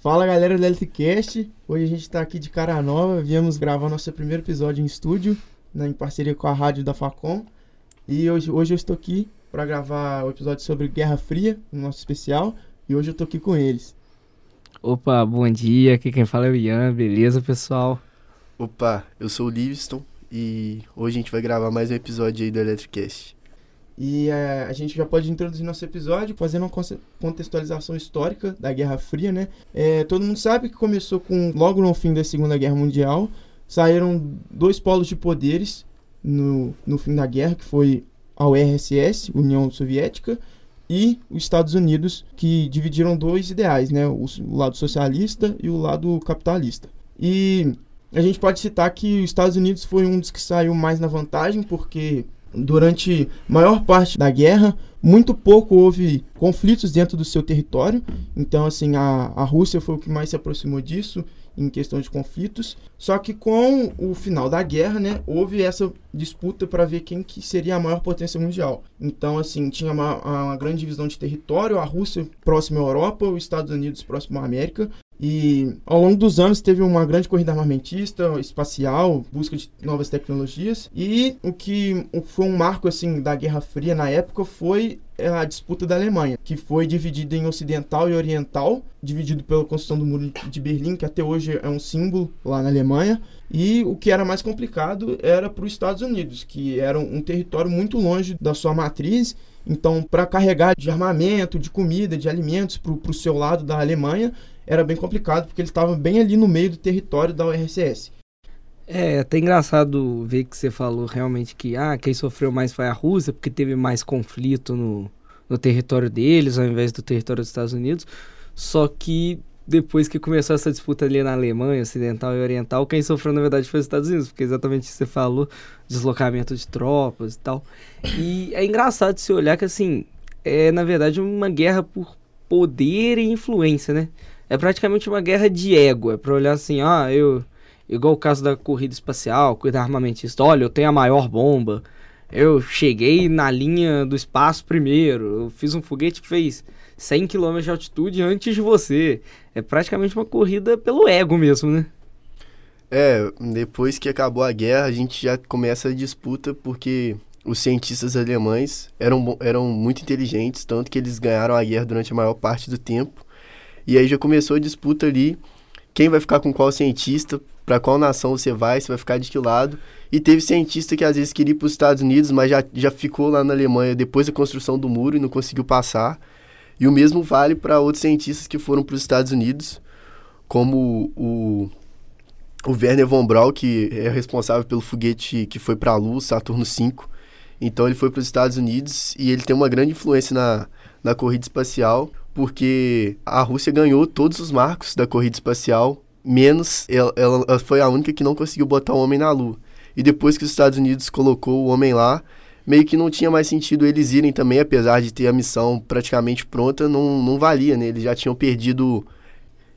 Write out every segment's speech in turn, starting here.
Fala galera do LTCast, hoje a gente está aqui de cara nova, viemos gravar nosso primeiro episódio em estúdio, né, em parceria com a rádio da Facom. E hoje, hoje eu estou aqui para gravar o episódio sobre Guerra Fria, no nosso especial, e hoje eu estou aqui com eles. Opa, bom dia, aqui quem fala é o Ian, beleza pessoal? Opa, eu sou o Livingston e hoje a gente vai gravar mais um episódio aí do Electricast. E é, a gente já pode introduzir nosso episódio fazendo uma contextualização histórica da Guerra Fria, né? É, todo mundo sabe que começou com logo no fim da Segunda Guerra Mundial. Saíram dois polos de poderes no, no fim da guerra, que foi a URSS, União Soviética, e os Estados Unidos, que dividiram dois ideais, né? O, o lado socialista e o lado capitalista. E a gente pode citar que os Estados Unidos foi um dos que saiu mais na vantagem, porque Durante maior parte da guerra, muito pouco houve conflitos dentro do seu território. Então, assim, a, a Rússia foi o que mais se aproximou disso em questão de conflitos. Só que com o final da guerra, né, houve essa disputa para ver quem que seria a maior potência mundial. Então, assim, tinha uma, uma grande divisão de território, a Rússia próxima à Europa, os Estados Unidos próximo à América. E ao longo dos anos teve uma grande corrida armamentista, espacial, busca de novas tecnologias. E o que foi um marco assim da Guerra Fria na época foi a disputa da Alemanha, que foi dividida em ocidental e oriental, dividido pela construção do Muro de Berlim, que até hoje é um símbolo lá na Alemanha. E o que era mais complicado era para os Estados Unidos, que era um território muito longe da sua matriz. Então, para carregar de armamento, de comida, de alimentos para o seu lado da Alemanha, era bem complicado, porque ele estava bem ali no meio do território da URSS. É, até engraçado ver que você falou realmente que ah, quem sofreu mais foi a Rússia, porque teve mais conflito no, no território deles, ao invés do território dos Estados Unidos. Só que depois que começou essa disputa ali na Alemanha, ocidental e oriental, quem sofreu na verdade foi os Estados Unidos, porque exatamente isso que você falou, deslocamento de tropas e tal. E é engraçado se olhar que assim, é na verdade uma guerra por poder e influência, né? É praticamente uma guerra de ego. É pra olhar assim, ah, eu. Igual o caso da corrida espacial, corrida armamentista. Olha, eu tenho a maior bomba. Eu cheguei na linha do espaço primeiro. Eu fiz um foguete que fez 100 km de altitude antes de você. É praticamente uma corrida pelo ego mesmo, né? É, depois que acabou a guerra, a gente já começa a disputa porque os cientistas alemães eram, eram muito inteligentes, tanto que eles ganharam a guerra durante a maior parte do tempo. E aí já começou a disputa ali, quem vai ficar com qual cientista, para qual nação você vai, você vai ficar de que lado. E teve cientista que às vezes queria ir para os Estados Unidos, mas já, já ficou lá na Alemanha depois da construção do muro e não conseguiu passar. E o mesmo vale para outros cientistas que foram para os Estados Unidos, como o, o Werner von Braun, que é responsável pelo foguete que foi para a Lua, Saturno V. Então ele foi para os Estados Unidos e ele tem uma grande influência na, na corrida espacial porque a Rússia ganhou todos os marcos da corrida espacial, menos ela, ela foi a única que não conseguiu botar o homem na Lua. E depois que os Estados Unidos colocou o homem lá, meio que não tinha mais sentido eles irem também, apesar de ter a missão praticamente pronta, não, não valia, né? Eles já tinham perdido,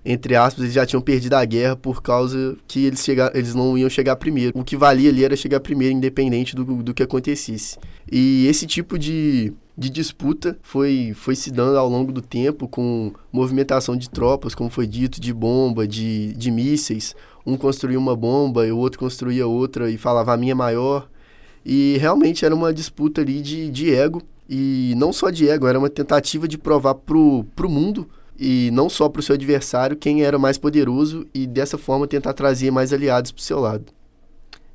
entre aspas, eles já tinham perdido a guerra por causa que eles, chegar, eles não iam chegar primeiro. O que valia ali era chegar primeiro, independente do, do que acontecesse. E esse tipo de, de disputa foi, foi se dando ao longo do tempo com movimentação de tropas, como foi dito, de bomba, de, de mísseis. Um construía uma bomba e o outro construía outra e falava a minha é maior. E realmente era uma disputa ali de, de ego. E não só de ego, era uma tentativa de provar pro, pro mundo e não só pro seu adversário quem era mais poderoso e dessa forma tentar trazer mais aliados pro seu lado.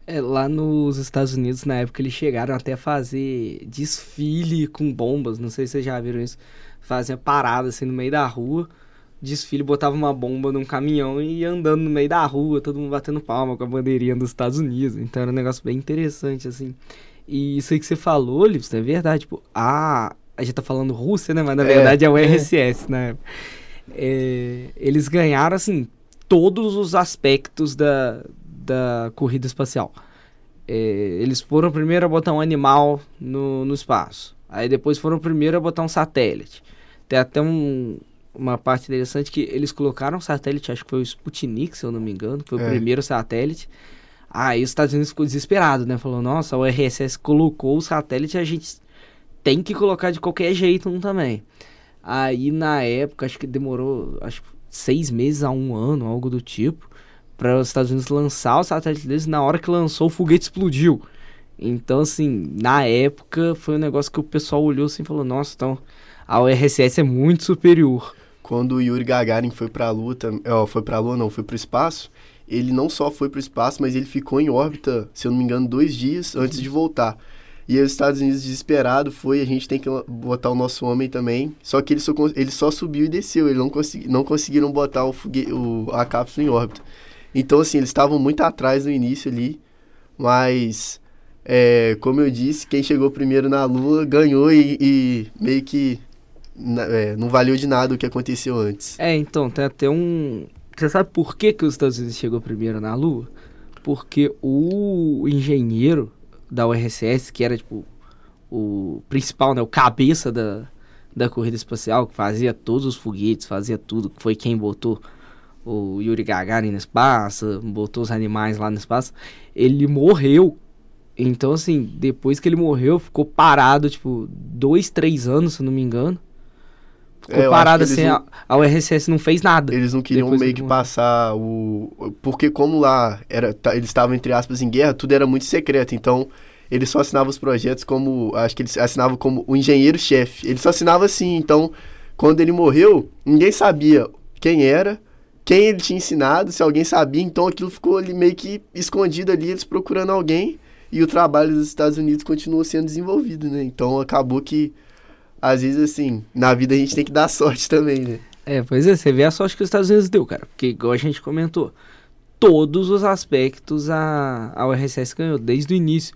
É, lá nos Estados Unidos, na época, eles chegaram até a fazer desfile com bombas. Não sei se vocês já viram isso. Fazia parada assim no meio da rua. Desfile, botava uma bomba num caminhão e ia andando no meio da rua, todo mundo batendo palma com a bandeirinha dos Estados Unidos. Então era um negócio bem interessante, assim. E isso aí que você falou, Livs, é verdade. Tipo, a, a gente tá falando Rússia, né? Mas na é, verdade é o RSS, né? É, eles ganharam, assim, todos os aspectos da, da corrida espacial. É, eles foram primeiro a botar um animal no, no espaço. Aí depois foram primeiro a botar um satélite. Tem até um, uma parte interessante que eles colocaram um satélite, acho que foi o Sputnik, se eu não me engano, foi é. o primeiro satélite. Aí os Estados Unidos ficou desesperado, né? Falou, nossa, o RSS colocou o satélite, a gente tem que colocar de qualquer jeito um também. Aí na época, acho que demorou, acho seis meses a um ano, algo do tipo, para os Estados Unidos lançar o satélite deles. Na hora que lançou, o foguete explodiu. Então, assim, na época foi um negócio que o pessoal olhou assim e falou: Nossa, então a URSS é muito superior. Quando o Yuri Gagarin foi para a Lua, ó, foi para a Lua não, foi para o espaço, ele não só foi para o espaço, mas ele ficou em órbita, se eu não me engano, dois dias antes de voltar. E os Estados Unidos desesperado foi, a gente tem que botar o nosso homem também. Só que ele só, ele só subiu e desceu, ele não, consegui, não conseguiram botar o, fogue, o a cápsula em órbita. Então, assim, eles estavam muito atrás no início ali, mas, é, como eu disse, quem chegou primeiro na Lua ganhou e, e meio que é, não valeu de nada o que aconteceu antes. É, então, tem até um. Você sabe por que, que os Estados Unidos chegou primeiro na Lua? Porque o engenheiro da URSS, que era tipo o principal, né, o cabeça da, da corrida espacial, que fazia todos os foguetes, fazia tudo, foi quem botou o Yuri Gagarin no espaço, botou os animais lá no espaço, ele morreu. Então, assim, depois que ele morreu, ficou parado, tipo, dois, três anos, se não me engano. É, parado assim, não, a, URSS não fez nada. Eles não queriam meio que passar o. Porque como lá era, eles estavam, entre aspas, em guerra, tudo era muito secreto. Então, eles só assinavam os projetos como. Acho que eles assinavam como o engenheiro-chefe. Ele só assinava assim. Então, quando ele morreu, ninguém sabia quem era, quem ele tinha ensinado, se alguém sabia. Então, aquilo ficou ali meio que escondido ali, eles procurando alguém. E o trabalho dos Estados Unidos continuou sendo desenvolvido, né? Então, acabou que às vezes, assim, na vida a gente tem que dar sorte também, né? É, pois é, você vê a sorte que os Estados Unidos deu, cara. Porque, igual a gente comentou, todos os aspectos a, a URSS ganhou, desde o início.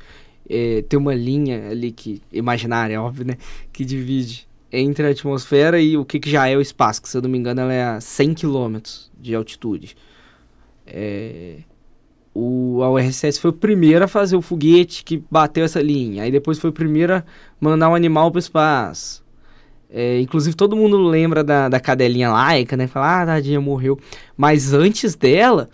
É, tem uma linha ali que, imaginária, óbvio, né? Que divide entre a atmosfera e o que, que já é o espaço, que se eu não me engano ela é a 100 km de altitude. É, o, a URSS foi o primeiro a fazer o foguete que bateu essa linha. Aí depois foi o primeiro a mandar um animal para o espaço. É, inclusive todo mundo lembra da, da cadelinha laica, né? Fala, ah, tadinha, morreu. Mas antes dela,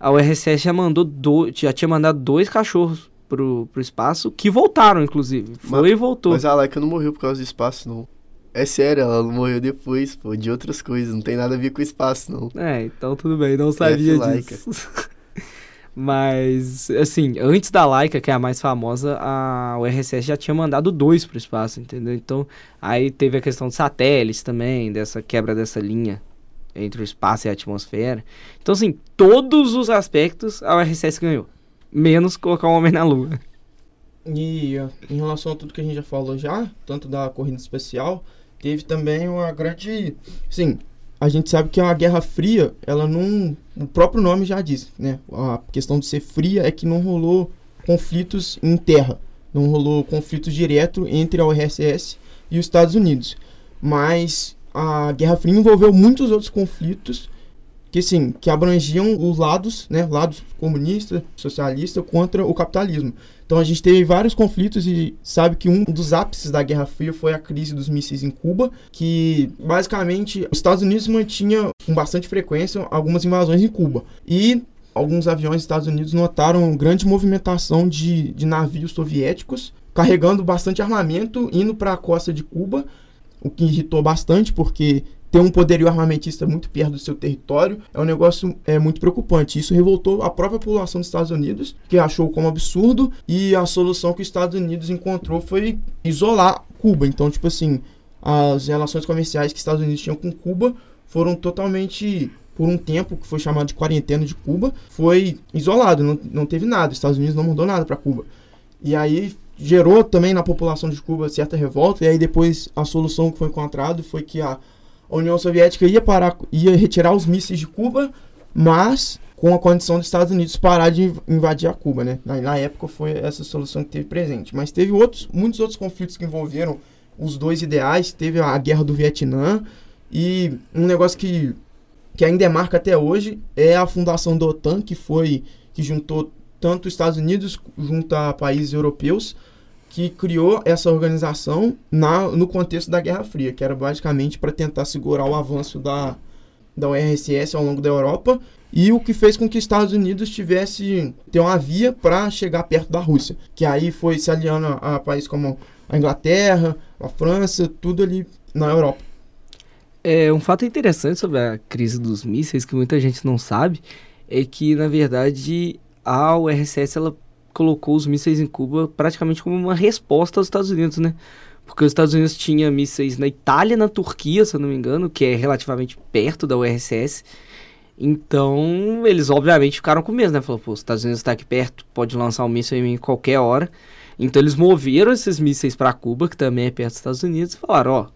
a URSS já mandou do, já tinha mandado dois cachorros pro, pro espaço que voltaram, inclusive. Foi mas, e voltou. Mas a Laika não morreu por causa do espaço, não. É sério, ela morreu depois, pô, de outras coisas. Não tem nada a ver com o espaço, não. É, então tudo bem, não sabia disso. Mas, assim, antes da Laika, que é a mais famosa, a URSS já tinha mandado dois para o espaço, entendeu? Então, aí teve a questão de satélites também, dessa quebra dessa linha entre o espaço e a atmosfera. Então, assim, todos os aspectos a URSS ganhou, menos colocar o homem na Lua. E em relação a tudo que a gente já falou já, tanto da corrida especial, teve também uma grande, sim, a gente sabe que a Guerra Fria, ela não. O próprio nome já diz, né? A questão de ser fria é que não rolou conflitos em terra. Não rolou conflito direto entre a URSS e os Estados Unidos. Mas a Guerra Fria envolveu muitos outros conflitos que sim, que abrangiam os lados, né, lados comunista, socialista contra o capitalismo. Então a gente teve vários conflitos e sabe que um dos ápices da Guerra Fria foi a crise dos mísseis em Cuba, que basicamente os Estados Unidos mantinha com bastante frequência algumas invasões em Cuba. E alguns aviões dos Estados Unidos notaram grande movimentação de, de navios soviéticos carregando bastante armamento indo para a costa de Cuba, o que irritou bastante porque ter um poderio armamentista muito perto do seu território é um negócio é, muito preocupante. Isso revoltou a própria população dos Estados Unidos, que achou como absurdo, e a solução que os Estados Unidos encontrou foi isolar Cuba. Então, tipo assim, as relações comerciais que os Estados Unidos tinham com Cuba foram totalmente por um tempo que foi chamado de quarentena de Cuba, foi isolado, não, não teve nada. Os Estados Unidos não mandou nada para Cuba. E aí gerou também na população de Cuba certa revolta. E aí depois a solução que foi encontrada foi que a a União Soviética ia parar, ia retirar os mísseis de Cuba, mas com a condição dos Estados Unidos parar de invadir a Cuba, né? Na, na, época foi essa solução que teve presente. Mas teve outros, muitos outros conflitos que envolveram os dois ideais. Teve a guerra do Vietnã e um negócio que, que ainda é marca até hoje é a fundação da OTAN, que foi que juntou tanto os Estados Unidos junto a países europeus que criou essa organização na, no contexto da Guerra Fria, que era basicamente para tentar segurar o avanço da, da URSS ao longo da Europa e o que fez com que os Estados Unidos tivesse ter uma via para chegar perto da Rússia, que aí foi se aliando a, a países como a Inglaterra, a França, tudo ali na Europa. É, um fato interessante sobre a crise dos mísseis, que muita gente não sabe, é que, na verdade, a URSS ela colocou os mísseis em Cuba praticamente como uma resposta aos Estados Unidos, né? Porque os Estados Unidos tinha mísseis na Itália na Turquia, se eu não me engano, que é relativamente perto da URSS. Então, eles obviamente ficaram com medo, né? Falou, pô, os Estados Unidos está aqui perto, pode lançar um míssil em qualquer hora. Então, eles moveram esses mísseis para Cuba, que também é perto dos Estados Unidos, e falaram, ó,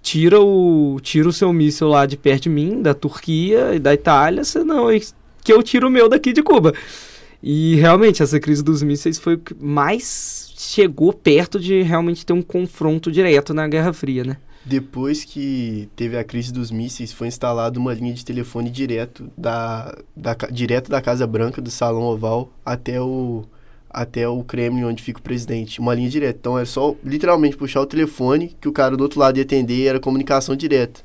tira o, tira o seu míssil lá de perto de mim, da Turquia e da Itália, senão que eu tiro o meu daqui de Cuba. E realmente, essa crise dos mísseis foi o que mais chegou perto de realmente ter um confronto direto na Guerra Fria, né? Depois que teve a crise dos mísseis, foi instalada uma linha de telefone direto da, da, direto da Casa Branca, do Salão Oval, até o, até o Kremlin, onde fica o presidente. Uma linha direta. Então é só literalmente puxar o telefone, que o cara do outro lado ia atender, era comunicação direta.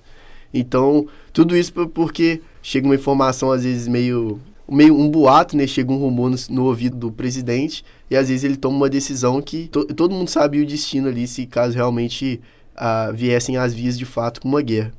Então, tudo isso porque chega uma informação, às vezes, meio meio um boato, né? Chega um rumor no, no, ouvido do presidente e às vezes ele toma uma decisão que to, todo mundo sabe o destino ali se caso realmente ah, viessem às vias de fato com uma guerra.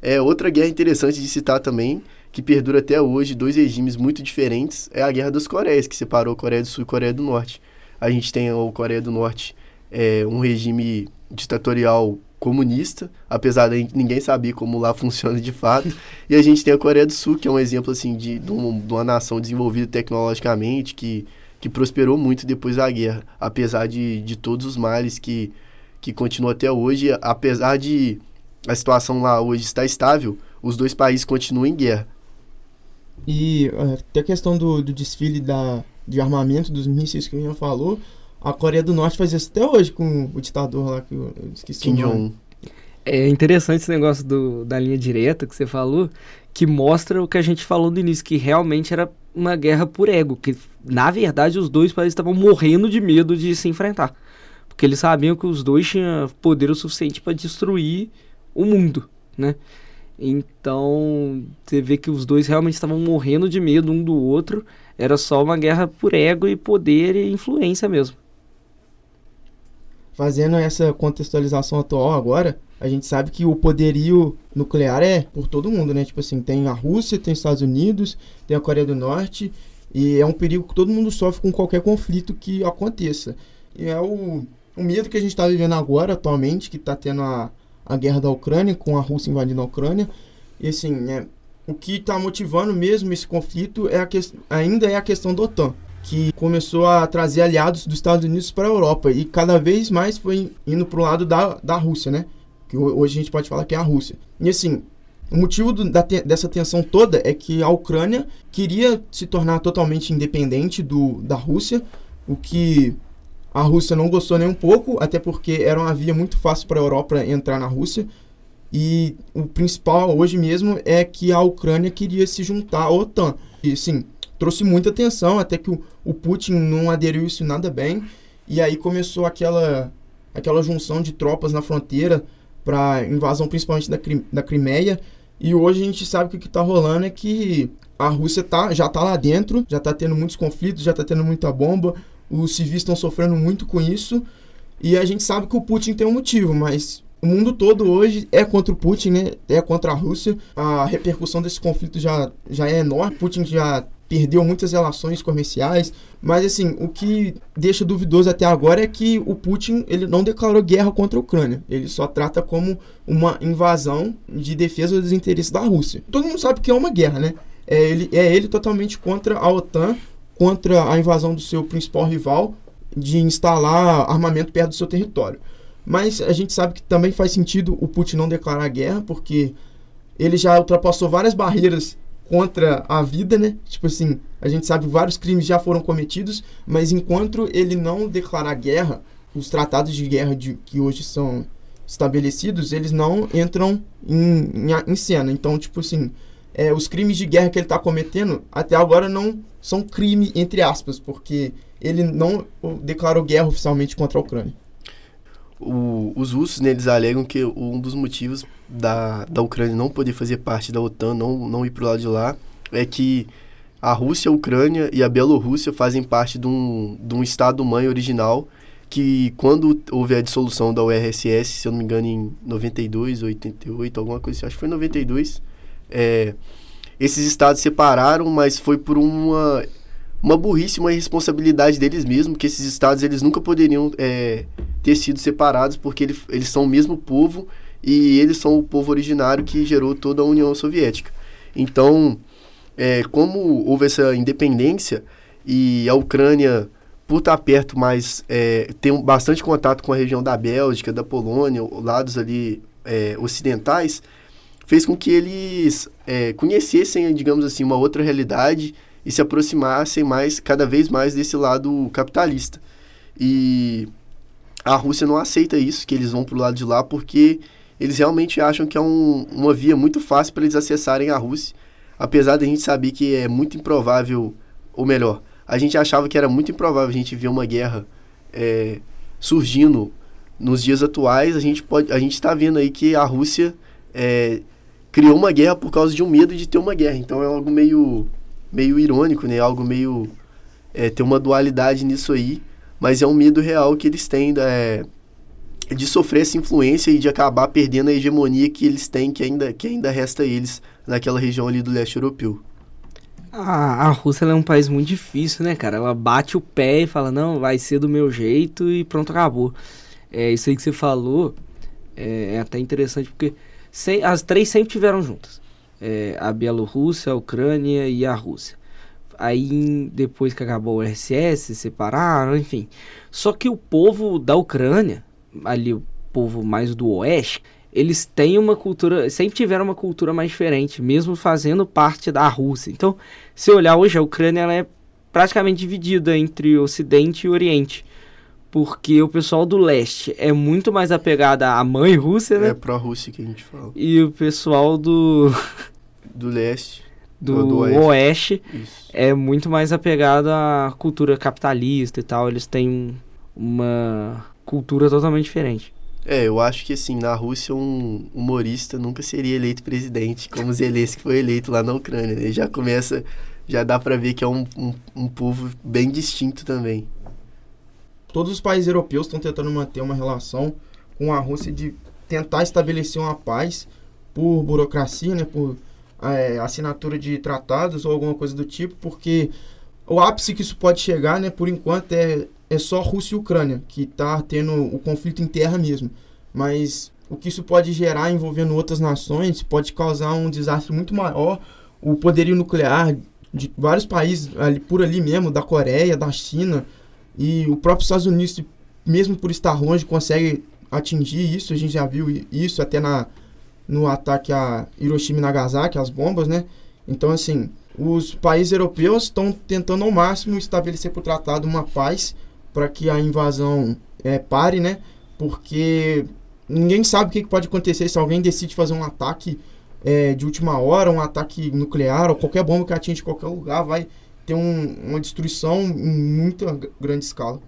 É outra guerra interessante de citar também, que perdura até hoje, dois regimes muito diferentes, é a Guerra das Coreias, que separou Coreia do Sul e Coreia do Norte. A gente tem a Coreia do Norte, é, um regime ditatorial comunista, apesar de ninguém saber como lá funciona de fato. E a gente tem a Coreia do Sul, que é um exemplo assim de, de, uma, de uma nação desenvolvida tecnologicamente, que, que prosperou muito depois da guerra, apesar de, de todos os males que, que continuam até hoje. Apesar de a situação lá hoje estar estável, os dois países continuam em guerra. E até a questão do, do desfile da, de armamento dos mísseis que o Ian falou, a Coreia do Norte faz isso até hoje com o ditador lá que eu, esqueci Kim Jong. É interessante esse negócio do, da linha direta que você falou, que mostra o que a gente falou no início, que realmente era uma guerra por ego, que na verdade os dois países estavam morrendo de medo de se enfrentar. Porque eles sabiam que os dois tinham poder o suficiente para destruir o mundo, né? Então, você vê que os dois realmente estavam morrendo de medo um do outro. Era só uma guerra por ego e poder e influência mesmo fazendo essa contextualização atual agora, a gente sabe que o poderio nuclear é por todo mundo, né? Tipo assim, tem a Rússia, tem os Estados Unidos, tem a Coreia do Norte, e é um perigo que todo mundo sofre com qualquer conflito que aconteça. E é o, o medo que a gente está vivendo agora, atualmente, que está tendo a, a guerra da Ucrânia, com a Rússia invadindo a Ucrânia. E assim, né, o que está motivando mesmo esse conflito é a que, ainda é a questão da OTAN que começou a trazer aliados dos Estados Unidos para a Europa e cada vez mais foi indo para o lado da, da Rússia, né? Que hoje a gente pode falar que é a Rússia. E assim, o motivo do, da, dessa tensão toda é que a Ucrânia queria se tornar totalmente independente do, da Rússia, o que a Rússia não gostou nem um pouco, até porque era uma via muito fácil para a Europa entrar na Rússia. E o principal hoje mesmo é que a Ucrânia queria se juntar à OTAN. E sim, trouxe muita atenção, até que o, o Putin não aderiu isso nada bem. E aí começou aquela, aquela junção de tropas na fronteira para invasão principalmente da, da Crimeia. E hoje a gente sabe que o que está rolando é que a Rússia tá, já está lá dentro, já está tendo muitos conflitos, já está tendo muita bomba, os civis estão sofrendo muito com isso. E a gente sabe que o Putin tem um motivo, mas o mundo todo hoje é contra o Putin, né? É contra a Rússia. A repercussão desse conflito já, já é enorme. Putin já perdeu muitas relações comerciais, mas assim, o que deixa duvidoso até agora é que o Putin ele não declarou guerra contra a Ucrânia, ele só trata como uma invasão de defesa dos interesses da Rússia. Todo mundo sabe que é uma guerra, né? É ele, é ele totalmente contra a OTAN, contra a invasão do seu principal rival, de instalar armamento perto do seu território. Mas a gente sabe que também faz sentido o Putin não declarar guerra, porque ele já ultrapassou várias barreiras contra a vida, né? Tipo assim, a gente sabe vários crimes já foram cometidos, mas enquanto ele não declarar guerra, os tratados de guerra de, que hoje são estabelecidos, eles não entram em, em, em cena. Então, tipo assim, é, os crimes de guerra que ele está cometendo até agora não são crime, entre aspas, porque ele não declarou guerra oficialmente contra a Ucrânia. O, os russos, né, eles alegam que um dos motivos da, da Ucrânia não poder fazer parte da OTAN, não, não ir para o lado de lá, é que a Rússia, a Ucrânia e a Bielorrússia fazem parte de um, de um Estado-mãe original que quando houve a dissolução da URSS, se eu não me engano, em 92, 88, alguma coisa assim, acho que foi em 92, é, esses estados separaram, mas foi por uma, uma burrice, uma irresponsabilidade deles mesmos, que esses estados eles nunca poderiam é, ter sido separados, porque ele, eles são o mesmo povo e eles são o povo originário que gerou toda a União Soviética. Então, é, como houve essa independência e a Ucrânia, por estar perto, mas é, tem bastante contato com a região da Bélgica, da Polônia, lados ali é, ocidentais, fez com que eles é, conhecessem, digamos assim, uma outra realidade e se aproximassem mais, cada vez mais desse lado capitalista. E a Rússia não aceita isso, que eles vão para o lado de lá, porque eles realmente acham que é um, uma via muito fácil para eles acessarem a Rússia, apesar de a gente saber que é muito improvável, ou melhor, a gente achava que era muito improvável a gente ver uma guerra é, surgindo nos dias atuais, a gente pode, a gente está vendo aí que a Rússia é, criou uma guerra por causa de um medo de ter uma guerra. Então é algo meio, meio irônico, né? Algo meio. É, tem uma dualidade nisso aí, mas é um medo real que eles têm é, de sofrer essa influência e de acabar perdendo a hegemonia que eles têm, que ainda, que ainda resta eles naquela região ali do leste europeu. A, a Rússia é um país muito difícil, né, cara? Ela bate o pé e fala, não, vai ser do meu jeito e pronto, acabou. É, isso aí que você falou é, é até interessante porque se, as três sempre tiveram juntas. É, a Bielorrússia, a Ucrânia e a Rússia. Aí depois que acabou o RSS, separaram, enfim. Só que o povo da Ucrânia, ali o povo mais do oeste, eles têm uma cultura, sempre tiveram uma cultura mais diferente, mesmo fazendo parte da Rússia. Então, se olhar hoje, a Ucrânia ela é praticamente dividida entre Ocidente e Oriente porque o pessoal do leste é muito mais apegado à mãe Rússia, né? É pró-Rússia que a gente fala. E o pessoal do. Do leste. Do, do oeste, oeste é muito mais apegado à cultura capitalista e tal. Eles têm uma cultura totalmente diferente. É, eu acho que assim, na Rússia um humorista nunca seria eleito presidente, como Zelensky foi eleito lá na Ucrânia. Ele já começa, já dá para ver que é um, um, um povo bem distinto também todos os países europeus estão tentando manter uma relação com a Rússia de tentar estabelecer uma paz por burocracia, né, por é, assinatura de tratados ou alguma coisa do tipo, porque o ápice que isso pode chegar, né, por enquanto, é, é só Rússia e Ucrânia, que está tendo o conflito em terra mesmo. Mas o que isso pode gerar envolvendo outras nações pode causar um desastre muito maior. O poderio nuclear de vários países ali, por ali mesmo, da Coreia, da China, e o próprio Estados Unidos, mesmo por estar longe, consegue atingir isso. A gente já viu isso até na, no ataque a Hiroshima e Nagasaki, as bombas, né? Então, assim, os países europeus estão tentando ao máximo estabelecer por tratado uma paz para que a invasão é, pare, né? Porque ninguém sabe o que pode acontecer se alguém decide fazer um ataque é, de última hora, um ataque nuclear ou qualquer bomba que atinge qualquer lugar, vai ter um, uma destruição em muita grande escala.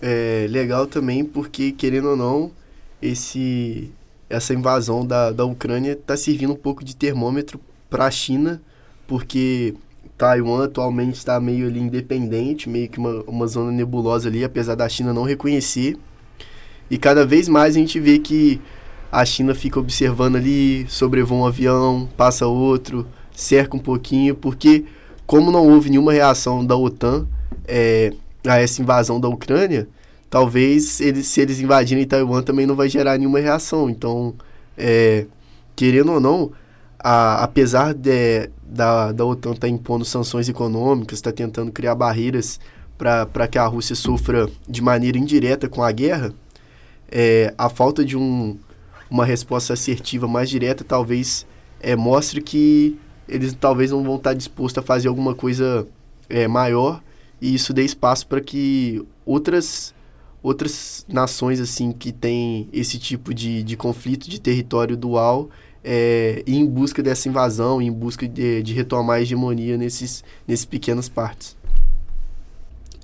É legal também porque, querendo ou não, esse, essa invasão da, da Ucrânia está servindo um pouco de termômetro para a China, porque Taiwan atualmente está meio ali independente, meio que uma, uma zona nebulosa ali, apesar da China não reconhecer. E cada vez mais a gente vê que a China fica observando ali, sobrevoa um avião, passa outro, cerca um pouquinho, porque como não houve nenhuma reação da OTAN é, a essa invasão da Ucrânia, talvez eles, se eles invadirem Taiwan também não vai gerar nenhuma reação. Então, é, querendo ou não, a, apesar de, da, da OTAN estar tá impondo sanções econômicas, está tentando criar barreiras para que a Rússia sofra de maneira indireta com a guerra, é, a falta de um, uma resposta assertiva mais direta talvez é, mostre que eles talvez não vão estar dispostos a fazer alguma coisa é, maior e isso dê espaço para que outras outras nações assim que têm esse tipo de, de conflito de território dual é, em busca dessa invasão, em busca de, de retomar a hegemonia nesses, nesses pequenas partes.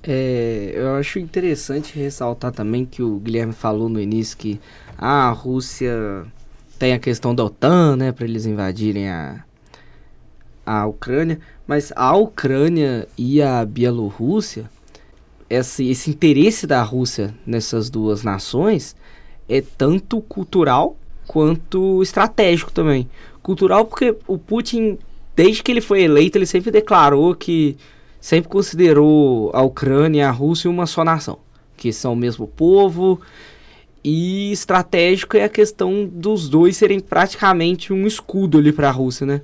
É, eu acho interessante ressaltar também que o Guilherme falou no início que ah, a Rússia tem a questão da OTAN, né, para eles invadirem a, a Ucrânia, mas a Ucrânia e a Bielorrússia esse, esse interesse da Rússia nessas duas nações é tanto cultural quanto estratégico também. Cultural porque o Putin, desde que ele foi eleito, ele sempre declarou que sempre considerou a Ucrânia e a Rússia uma só nação, que são o mesmo povo. E estratégico é a questão dos dois serem praticamente um escudo ali para a Rússia, né?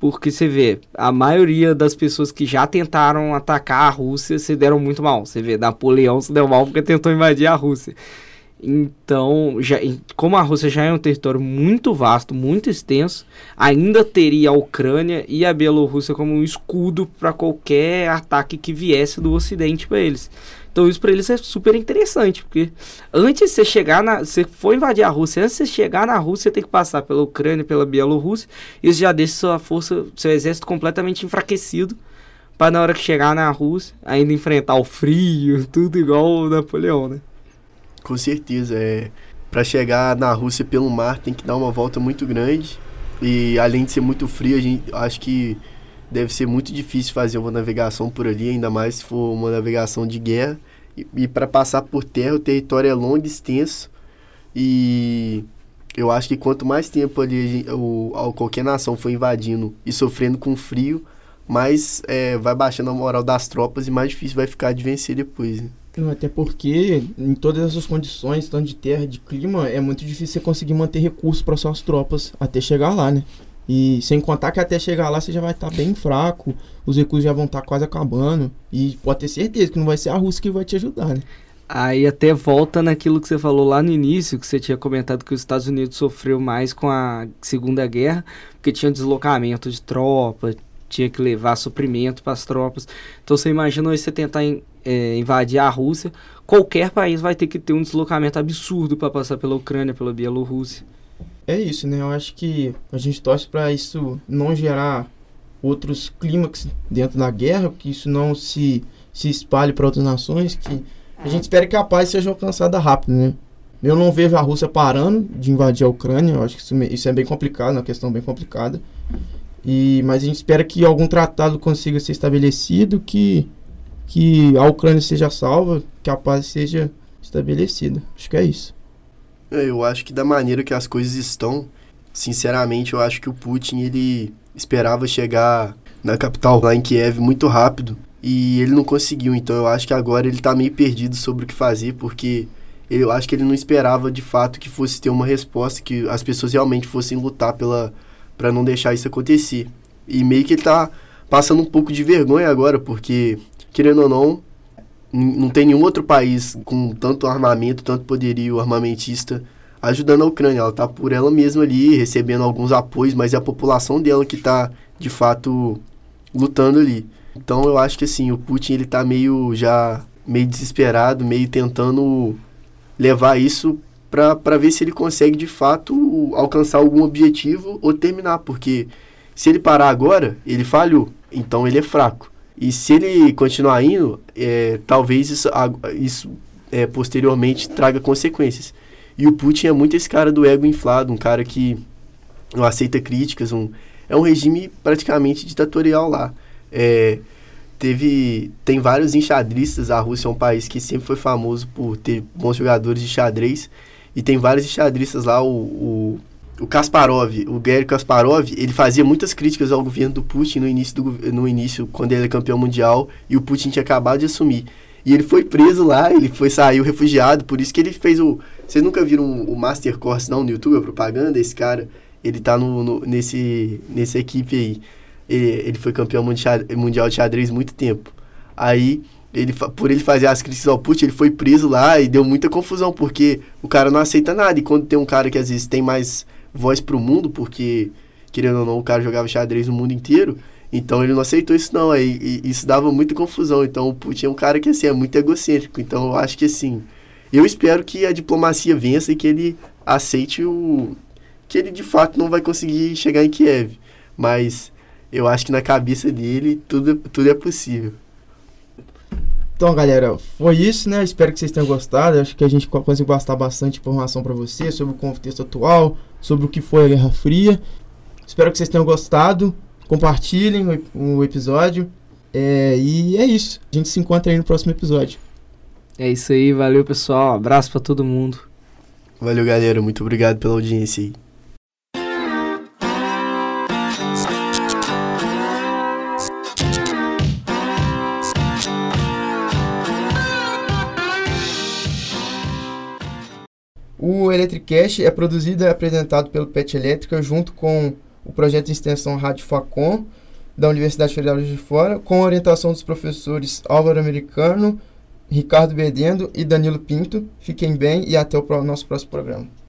Porque você vê, a maioria das pessoas que já tentaram atacar a Rússia se deram muito mal. Você vê, Napoleão se deu mal porque tentou invadir a Rússia. Então, já, como a Rússia já é um território muito vasto, muito extenso, ainda teria a Ucrânia e a Bielorrússia como um escudo para qualquer ataque que viesse do Ocidente para eles. Então, isso para eles é super interessante, porque antes de você chegar na. Você for invadir a Rússia, antes de você chegar na Rússia, você tem que passar pela Ucrânia, pela Bielorrússia, isso já deixa sua força, seu exército completamente enfraquecido para na hora que chegar na Rússia ainda enfrentar o frio, tudo igual o Napoleão, né? Com certeza. É, para chegar na Rússia pelo mar tem que dar uma volta muito grande. E além de ser muito frio, a gente, acho que deve ser muito difícil fazer uma navegação por ali, ainda mais se for uma navegação de guerra. E, e para passar por terra, o território é longo e extenso. E eu acho que quanto mais tempo ali o, qualquer nação for invadindo e sofrendo com frio, mais é, vai baixando a moral das tropas e mais difícil vai ficar de vencer depois. Né? Até porque em todas essas condições, tanto de terra, de clima, é muito difícil você conseguir manter recursos para suas tropas até chegar lá, né? E sem contar que até chegar lá você já vai estar tá bem fraco, os recursos já vão estar tá quase acabando. E pode ter certeza que não vai ser a Rússia que vai te ajudar, né? Aí até volta naquilo que você falou lá no início, que você tinha comentado que os Estados Unidos sofreu mais com a Segunda Guerra, porque tinha deslocamento de tropa, tinha que levar suprimento para as tropas. Então você imagina você tentar é, invadir a Rússia, qualquer país vai ter que ter um deslocamento absurdo para passar pela Ucrânia, pela Bielorrússia. É isso, né? Eu acho que a gente torce para isso não gerar outros clímax dentro da guerra, que isso não se, se espalhe para outras nações, que a gente espera que a paz seja alcançada rápido, né? Eu não vejo a Rússia parando de invadir a Ucrânia, eu acho que isso, isso é bem complicado, é uma questão bem complicada. E, mas a gente espera que algum tratado consiga ser estabelecido que que a Ucrânia seja salva, que a paz seja estabelecida. Acho que é isso. É, eu acho que da maneira que as coisas estão, sinceramente, eu acho que o Putin ele esperava chegar na capital lá em Kiev muito rápido e ele não conseguiu. Então eu acho que agora ele está meio perdido sobre o que fazer, porque eu acho que ele não esperava de fato que fosse ter uma resposta, que as pessoas realmente fossem lutar pela para não deixar isso acontecer. E meio que ele tá passando um pouco de vergonha agora, porque querendo ou não, não tem nenhum outro país com tanto armamento, tanto poderio armamentista ajudando a Ucrânia. Ela está por ela mesma ali, recebendo alguns apoios, mas é a população dela que está, de fato, lutando ali. Então eu acho que assim, o Putin ele tá meio já meio desesperado, meio tentando levar isso para ver se ele consegue de fato alcançar algum objetivo ou terminar, porque se ele parar agora, ele falhou, então ele é fraco. E se ele continuar indo, é, talvez isso, isso é, posteriormente traga consequências. E o Putin é muito esse cara do ego inflado, um cara que não aceita críticas, um, é um regime praticamente ditatorial lá. É, teve tem vários enxadristas, a Rússia é um país que sempre foi famoso por ter bons jogadores de xadrez, e tem vários enxadristas lá, o, o o Kasparov, o Gary Kasparov, ele fazia muitas críticas ao governo do Putin no início, do, no início quando ele era campeão mundial e o Putin tinha acabado de assumir. E ele foi preso lá, ele foi saiu refugiado, por isso que ele fez o. Vocês nunca viram o Master Course não no YouTube, a propaganda? Esse cara, ele tá no, no nesse, nessa equipe aí. Ele, ele foi campeão mundial de xadrez muito tempo. Aí, ele, por ele fazer as críticas ao Putin, ele foi preso lá e deu muita confusão, porque o cara não aceita nada. E quando tem um cara que às vezes tem mais voz pro mundo, porque, querendo ou não, o cara jogava xadrez no mundo inteiro. Então ele não aceitou isso não, e, isso dava muita confusão. Então o Putin é um cara que assim é muito egocêntrico. Então eu acho que assim, eu espero que a diplomacia vença e que ele aceite o que ele de fato não vai conseguir chegar em Kiev, mas eu acho que na cabeça dele tudo tudo é possível. Então, galera, foi isso, né? Espero que vocês tenham gostado. Acho que a gente conseguiu passar bastante informação para vocês sobre o contexto atual, sobre o que foi a Guerra Fria. Espero que vocês tenham gostado. Compartilhem o, o episódio. É, e é isso. A gente se encontra aí no próximo episódio. É isso aí, valeu pessoal, abraço para todo mundo. Valeu, galera, muito obrigado pela audiência aí. O Electricast é produzido e apresentado pelo PET Elétrica junto com o projeto de extensão Rádio Facom da Universidade Federal de Fora, com orientação dos professores Álvaro Americano, Ricardo Bedendo e Danilo Pinto. Fiquem bem e até o nosso próximo programa.